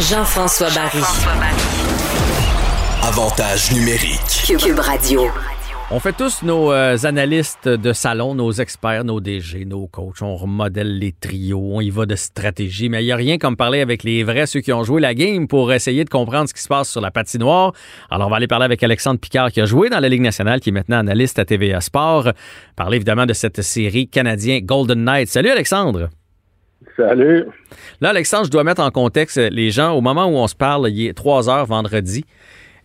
Jean-François Barry. Avantage numérique. Cube Radio. On fait tous nos euh, analystes de salon, nos experts, nos DG, nos coachs. On remodèle les trios, on y va de stratégie. Mais il n'y a rien comme parler avec les vrais, ceux qui ont joué la game, pour essayer de comprendre ce qui se passe sur la patinoire. Alors, on va aller parler avec Alexandre Picard, qui a joué dans la Ligue nationale, qui est maintenant analyste à TVA Sport. Parler évidemment de cette série canadien Golden Knight. Salut Alexandre. Salut. Là, Alexandre, je dois mettre en contexte les gens. Au moment où on se parle, il est 3 heures vendredi.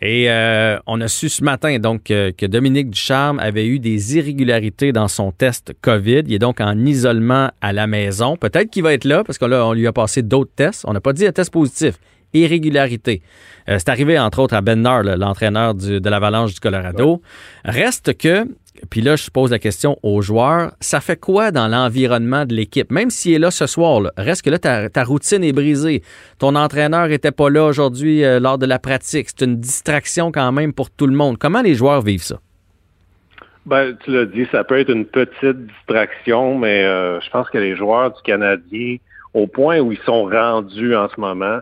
Et euh, on a su ce matin donc euh, que Dominique Ducharme avait eu des irrégularités dans son test COVID. Il est donc en isolement à la maison. Peut-être qu'il va être là parce que là, on lui a passé d'autres tests. On n'a pas dit un test positif. Irrégularité. Euh, c'est arrivé entre autres à Ben Nard, l'entraîneur de l'Avalanche du Colorado. Reste que puis là, je pose la question aux joueurs, ça fait quoi dans l'environnement de l'équipe? Même s'il est là ce soir, reste que là, ta, routine est brisée. Ton entraîneur n'était pas là aujourd'hui euh, lors de la pratique. C'est une distraction quand même pour tout le monde. Comment les joueurs vivent ça? Ben, tu l'as dit, ça peut être une petite distraction, mais euh, je pense que les joueurs du Canadien, au point où ils sont rendus en ce moment,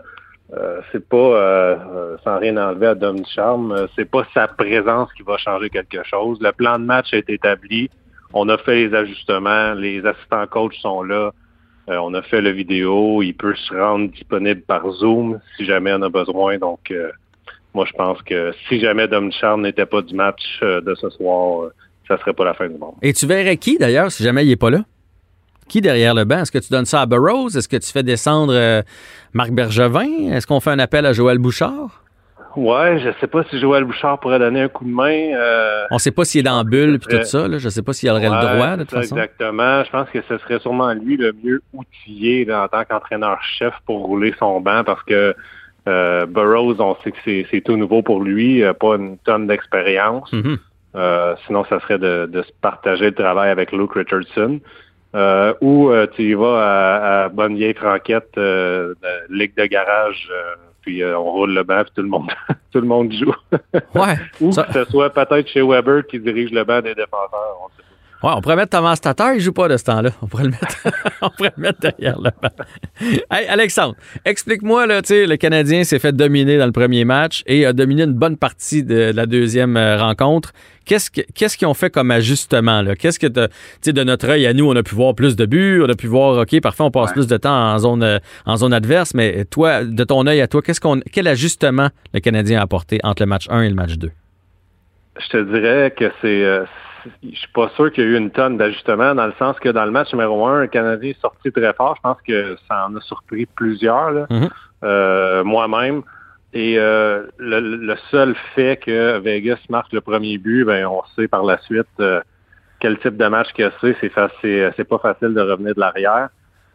euh, c'est pas, euh, euh, sans rien enlever à Dom Charme, c'est pas sa présence qui va changer quelque chose. Le plan de match est établi. On a fait les ajustements. Les assistants coachs sont là. on a fait le vidéo. Il peut se rendre disponible par Zoom si jamais on a besoin. Donc, moi, je pense que si jamais Dom Charme n'était pas du match de ce soir, ça serait pas la fin du monde. Et tu verrais qui, d'ailleurs, si jamais il est pas là? Qui derrière le banc? Est-ce que tu donnes ça à Burroughs? Est-ce que tu fais descendre euh, Marc Bergevin? Est-ce qu'on fait un appel à Joël Bouchard? Ouais, je sais pas si Joël Bouchard pourrait donner un coup de main. Euh, On sait pas s'il est dans la bulle et tout ça. Là. Je sais pas s'il aurait le droit, de toute façon. Exactement. Je pense que ce serait sûrement lui le mieux outillé en tant qu'entraîneur-chef pour rouler son banc parce que euh, Burroughs, on sait que c'est tout nouveau pour lui, pas une tonne d'expérience. Mm-hmm. sinon, ça serait de, de, se partager le travail avec Luke Richardson. Euh, ou euh, tu y vas à, à bonne vieille franquette, euh, de ligue de garage, euh, puis on roule le banc, puis tout le monde, tout le monde joue. ouais. ou que ce soit peut-être chez Weber qui dirige le banc des défenseurs. Ouais, on pourrait mettre Thomas Tatar, il joue pas de ce temps-là. On pourrait le mettre, on pourrait le mettre derrière le banc. Hey, Alexandre, explique-moi, là, tu sais, le Canadien s'est fait dominer dans le premier match et a dominé une bonne partie de la deuxième euh, rencontre. Qu'est-ce qu'est-ce qu'ils ont fait comme ajustement, là? Qu'est-ce que, tu sais, de notre œil à nous, on a pu voir plus de buts, on a pu voir, OK, parfois on passe plus de temps en zone, euh, en zone adverse, mais toi, de ton œil à toi, qu'est-ce qu'on, quel ajustement le Canadien a apporté entre le match 1 et le match 2? Je te dirais que c'est, euh, je suis pas sûr qu'il y a eu une tonne d'ajustements dans le sens que dans le match numéro un, le Canadien est sorti très fort. Je pense que ça en a surpris plusieurs, mm-hmm. euh, moi-même. Et euh, le, seul fait que Vegas marque le premier but, ben on sait par la suite euh, quel type de match que c'est. C'est c'est pas facile de revenir de l'arrière.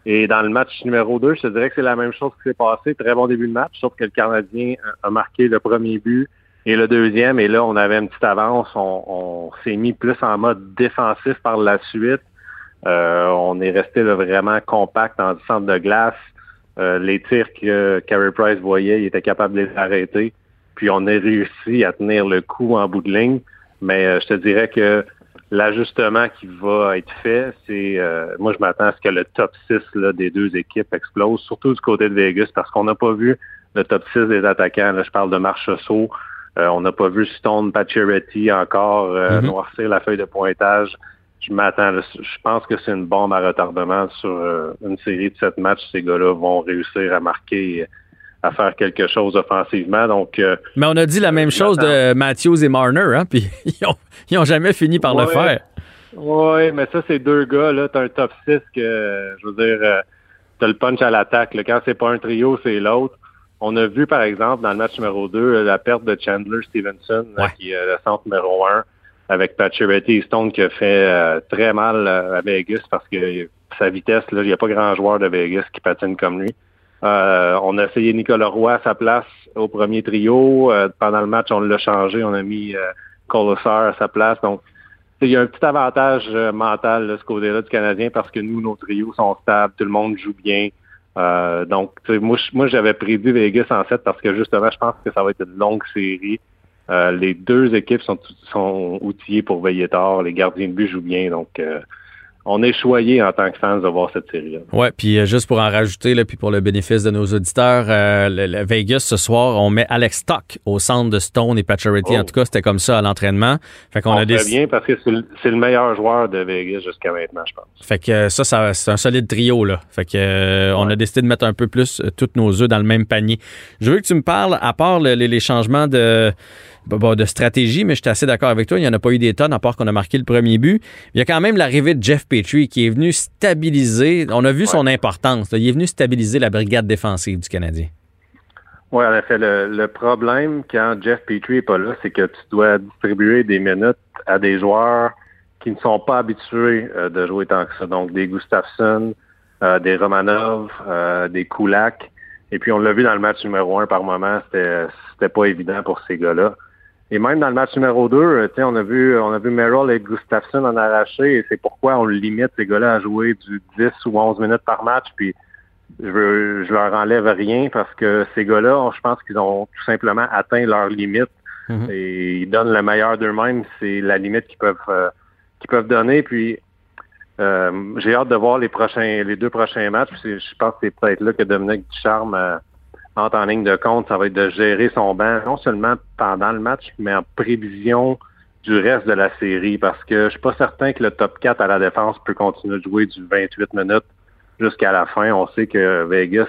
Et dans le match numéro 2, je te dirais que c'est la même chose qui s'est passé. Très bon début de match, sauf que le Canadien a marqué le premier but et le deuxième, et là, on avait une petite avance. On, s'est mis plus en mode défensif par la suite. Euh, on est resté vraiment compact dans le centre de glace. Euh, les tirs que Carey Price voyait, il était capable de les arrêter. Puis on a réussi à tenir le coup en bout de ligne. Mais euh, je te dirais que l'ajustement qui va être fait, c'est moi je m'attends à ce que le top 6 là, des deux équipes explose, surtout du côté de Vegas, parce qu'on n'a pas vu le top 6 des attaquants. Là, je parle de Marchessault, euh, on n'a pas vu Stone Pacioretty encore euh, mhm. noircir la feuille de pointage. Je m'attends. Je pense que c'est une bombe à retardement sur euh, une série de sept matchs. Ces gars-là vont réussir à marquer à faire quelque chose offensivement. Donc, Mais on a dit la même chose de Matthews et Marner, hein? Puis ils ont, jamais fini par le faire. Oui, mais ça, c'est deux gars, là. T'as un top 6 que, je veux dire, t'as le punch à l'attaque. Quand c'est pas un trio, c'est l'autre. On a vu, par exemple, dans le match numéro 2, la perte de Chandler Stevenson, qui est le centre numéro 1, avec et Stone, qui a fait euh, très mal à Vegas parce que sa vitesse, là, il n'y a pas grand joueur de Vegas qui patine comme lui. Euh, on a essayé Nicolas Roy à sa place au premier trio. Euh, pendant le match, on l'a changé. On a mis euh, à sa place. Donc, il y a un petit avantage mental de ce côté-là du Canadien parce que nous, nos trios sont stables, tout le monde joue bien. Euh, donc, moi, moi j'avais prédit Vegas en 7 parce que justement, je pense que ça va être une longue série. Euh, les deux équipes sont, sont outillées pour veiller tard. Les gardiens de but jouent bien. Donc, euh, on est choyé en tant que fans de voir cette série-là. Ouais, puis euh, juste pour en rajouter, là, puis pour le bénéfice de nos auditeurs, euh, le, Vegas ce soir, on met Alex Stock au centre de Stone et Pacioretty. En oh. tout cas, c'était comme ça à l'entraînement. Fait qu'on a décidé. bien parce que c'est le, meilleur joueur de Vegas jusqu'à maintenant, je pense. Fait que ça, ça c'est un solide trio là. Fait que euh, on a décidé de mettre un peu plus toutes nos œufs dans le même panier. Je veux que tu me parles, à part les changements de de stratégie, mais je suis assez d'accord avec toi. Il n'y en a pas eu des tonnes, à part qu'on a marqué le premier but. Il y a quand même l'arrivée de Jeff Petrie qui est venu stabiliser. On a vu son importance. Il est venu stabiliser la brigade défensive du Canadien. Oui, en effet. Le, problème quand Jeff Petrie n'est pas là, c'est que tu dois distribuer des minutes à des joueurs qui ne sont pas habitués euh, de jouer tant que ça. Donc, des Gustafsson, euh, des Romanov, euh, des Kulak. Et puis, on l'a vu dans le match numéro un par moment, c'était pas évident pour ces gars-là. Et même dans le match numéro 2, euh, on a vu on a vu Merrill et Gustafsson en arracher et c'est pourquoi on limite ces gars-là à jouer du 10 ou 11 minutes par match. Puis je, veux, je leur enlève rien parce que ces gars-là, je pense qu'ils ont tout simplement atteint leur limite mhm. et ils donnent le meilleur d'eux-mêmes. C'est la limite qu'ils peuvent euh, qu'ils peuvent donner. Puis euh, j'ai hâte de voir les prochains les deux prochains matchs. Je pense que c'est peut-être là que Dominique Ducharme en ligne de compte, ça va être de gérer son banc, non seulement pendant le match, mais en prévision du reste de la série, parce que je suis pas certain que le top 4 à la défense peut continuer de jouer du 28 minutes jusqu'à la fin. On sait que Vegas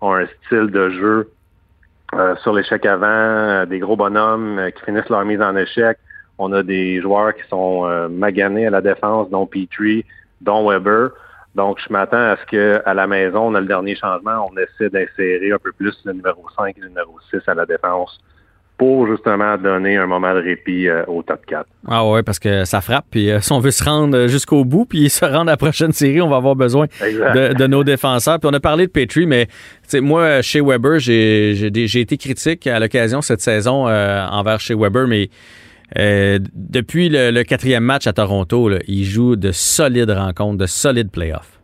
a un style de jeu euh, sur l'échec avant, euh, des gros bonhommes euh, qui finissent leur mise en échec. On a des joueurs qui sont maganés à la défense, dont Petrie, dont Weber. Donc, je m'attends à ce qu'à la maison, on a le dernier changement, on essaie d'insérer un peu plus le numéro 5 et le numéro 6 à la défense pour justement donner un moment de répit euh, au top 4. Ah ouais, parce que ça frappe. Puis euh, si on veut se rendre jusqu'au bout, puis se rendre à la prochaine série, on va avoir besoin de, nos défenseurs. Puis on a parlé de Petrie, mais moi, chez Weber, j'ai été critique à l'occasion cette saison euh, envers chez Weber, mais euh, depuis le, quatrième match à Toronto, il joue de solides rencontres, de solides playoffs.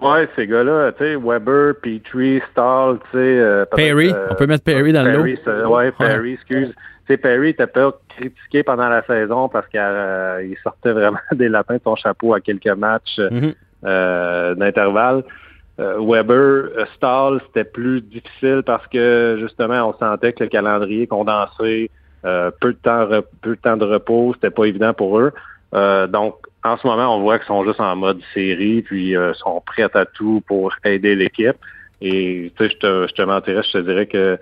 Ouais, ces gars-là, tu sais, Weber, Petrie, Stahl, tu sais. Euh, Perry, euh, on peut mettre Perry dans le lot. Ouais, Perry, excuse. Tu sais, Perry était pas critiqué pendant la saison parce qu'il sortait vraiment des lapins de son chapeau à quelques matchs mm-hmm. d'intervalle. Weber, Stahl, c'était plus difficile parce que justement, on sentait que le calendrier condensé, euh, peu de temps, peu de temps de repos, c'était pas évident pour eux. Euh, donc, en ce moment, on voit qu'ils sont juste en mode série, puis euh, sont prêts à tout pour aider l'équipe. Et tu sais, je te, je te mentirais, je te dirais que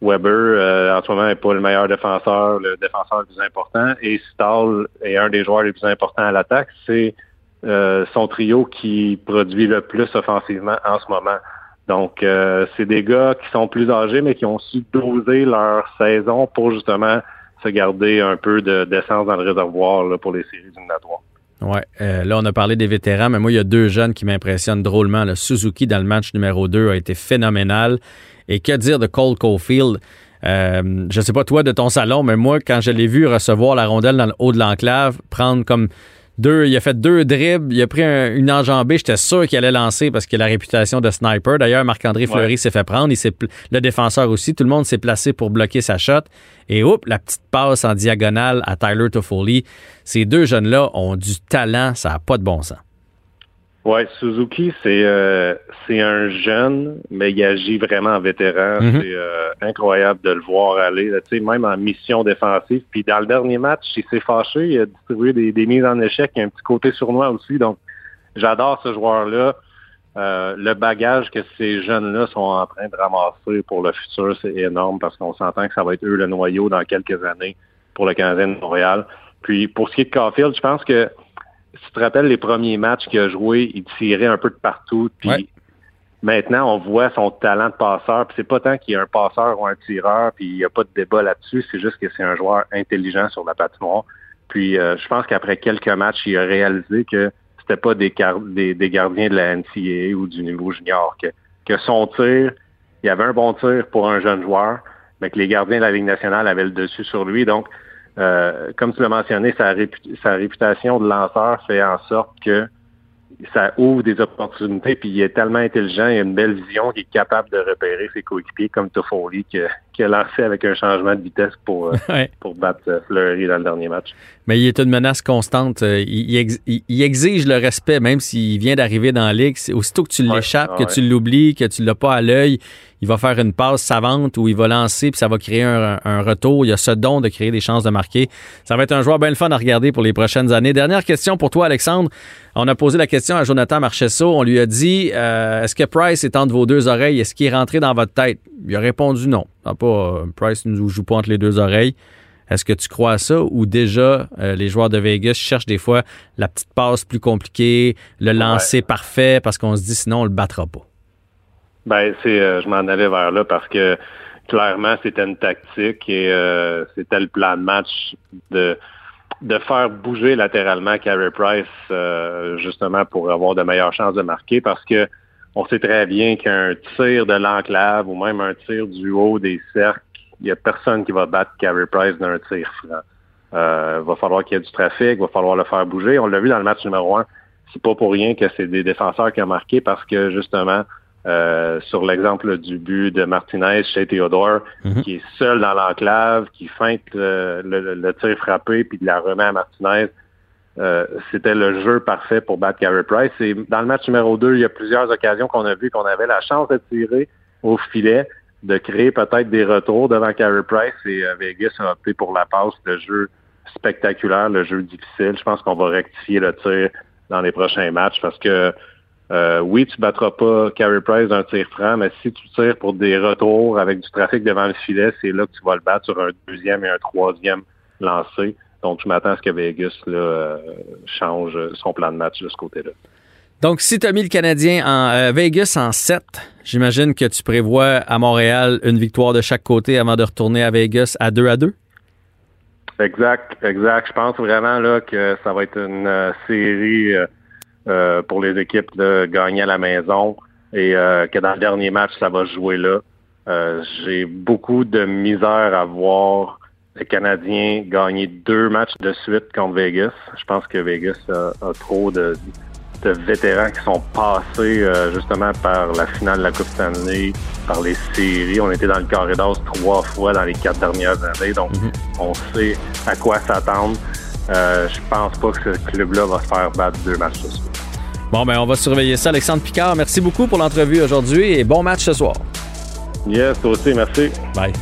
Weber, en ce moment, n'est pas le meilleur défenseur, le défenseur le plus important. Et Stahl est un des joueurs les plus importants à l'attaque. C'est son trio qui produit le plus offensivement en ce moment. Donc, euh, c'est des gars qui sont plus âgés, mais qui ont su doser leur saison pour justement se garder un peu d'essence dans le réservoir pour les séries éliminatoires. Oui, euh, là, on a parlé des vétérans, mais moi, il y a deux jeunes qui m'impressionnent drôlement. Le Suzuki, dans le match numéro 2, a été phénoménal. Et que dire de Cole Caulfield? Euh, je sais pas toi de ton salon, mais moi, quand je l'ai vu recevoir la rondelle dans le haut de l'enclave, prendre comme deux, il a fait deux dribbles, il a pris une enjambée. J'étais sûr qu'il allait lancer parce qu'il a la réputation de sniper. D'ailleurs, Marc-André Fleury s'est fait prendre. Il le défenseur aussi. Tout le monde s'est placé pour bloquer sa shot. Et hop, la petite passe en diagonale à Tyler Toffoli. Ces deux jeunes-là ont du talent. Ça n'a pas de bon sens. Oui, Suzuki, c'est euh, c'est un jeune, mais il agit vraiment en vétéran. Mhm. C'est euh, incroyable de le voir aller, sais, même en mission défensive. Puis dans le dernier match, il s'est fâché, il a distribué des, des mises en échec, il y a un petit côté sournois aussi. Donc, j'adore ce joueur-là. Euh, le bagage que ces jeunes-là sont en train de ramasser pour le futur, c'est énorme parce qu'on s'entend que ça va être eux le noyau dans quelques années pour le Canadien de Montréal. Puis pour ce qui est de Caulfield, je pense que si tu te rappelles les premiers matchs qu'il a joué, il tirait un peu de partout. Puis maintenant, on voit son talent de passeur. Puis c'est pas tant qu'il est un passeur ou un tireur, puis il n'y a pas de débat là-dessus. C'est juste que c'est un joueur intelligent sur la patinoire. Puis euh, je pense qu'après quelques matchs, il a réalisé que c'était pas des, des, gardiens de la NCAA ou du niveau junior. Que, que son tir, il y avait un bon tir pour un jeune joueur, mais que les gardiens de la Ligue nationale avaient le dessus sur lui. Donc, euh, comme tu l'as mentionné, sa, réputation de lanceur fait en sorte que ça ouvre des opportunités, puis il est tellement intelligent, il a une belle vision, qu'il est capable de repérer ses coéquipiers comme Toffoli, qui, qui a lancé avec un changement de vitesse pour, euh, pour battre euh, Fleury dans le dernier match. Mais il est une menace constante. Euh, il, exige le respect, même s'il vient d'arriver dans la ligue. Aussitôt que tu l'échappes, que tu l'oublies, que tu l'as pas à l'œil, il va faire une passe savante où il va lancer puis ça va créer un, retour. Il a ce don de créer des chances de marquer. Ça va être un joueur bien le fun à regarder pour les prochaines années. Dernière question pour toi, Alexandre. On a posé la question à Jonathan Marchesso. On lui a dit est-ce que Price est entre vos deux oreilles? Est-ce qu'il est rentré dans votre tête? Il a répondu non. Pas, Price ne nous joue pas entre les deux oreilles. Est-ce que tu crois à ça ou déjà euh, les joueurs de Vegas cherchent des fois la petite passe plus compliquée, le lancer parfait parce qu'on se dit sinon on le battra pas? Ben c'est euh, je m'en allais vers là parce que clairement c'était une tactique et euh, c'était le plan de match de de faire bouger latéralement Carey Price justement pour avoir de meilleures chances de marquer parce que on sait très bien qu'un tir de l'enclave ou même un tir du haut des cercles il n'y a personne qui va battre Carey Price d'un tir franc. Euh, va falloir qu'il y ait du trafic, va falloir le faire bouger. On l'a vu dans le match numéro un. C'est pas pour rien que c'est des défenseurs qui ont marqué parce que justement, euh, sur l'exemple du but de Martinez chez Théodore, mhm. qui est seul dans l'enclave, qui feinte le, tir frappé puis de la remet à Martinez, euh, c'était le jeu parfait pour battre Carey Price. Et dans le match numéro 2, il y a plusieurs occasions qu'on a vu qu'on avait la chance de tirer au filet de créer peut-être des retours devant Carey Price et euh, Vegas a opté pour la passe, le jeu spectaculaire, le jeu difficile. Je pense qu'on va rectifier le tir dans les prochains matchs parce que euh, oui, tu battras pas Carey Price d'un tir franc, mais si tu tires pour des retours avec du trafic devant le filet, c'est là que tu vas le battre sur un deuxième et un troisième lancé. Donc, je m'attends à ce que Vegas là, euh, change son plan de match de ce côté-là. Donc, si tu as mis le Canadien en euh, Vegas en 7, j'imagine que tu prévois à Montréal une victoire de chaque côté avant de retourner à Vegas à 2 à 2? Exact, exact. Je pense vraiment là que ça va être une euh, série euh, pour les équipes de gagner à la maison et que dans le dernier match, ça va jouer là. J'ai beaucoup de misère à voir les Canadiens gagner deux matchs de suite contre Vegas. Je pense que Vegas a trop de de vétérans qui sont passés euh, justement par la finale de la Coupe Stanley, par les séries. On était dans le carré trois fois dans les quatre dernières années, donc mhm. on sait à quoi s'attendre. Euh, je pense pas que ce club-là va se faire battre deux matchs ce soir. Bon, ben on va surveiller ça. Alexandre Picard, merci beaucoup pour l'entrevue aujourd'hui et bon match ce soir. Yes, toi aussi, merci. Bye.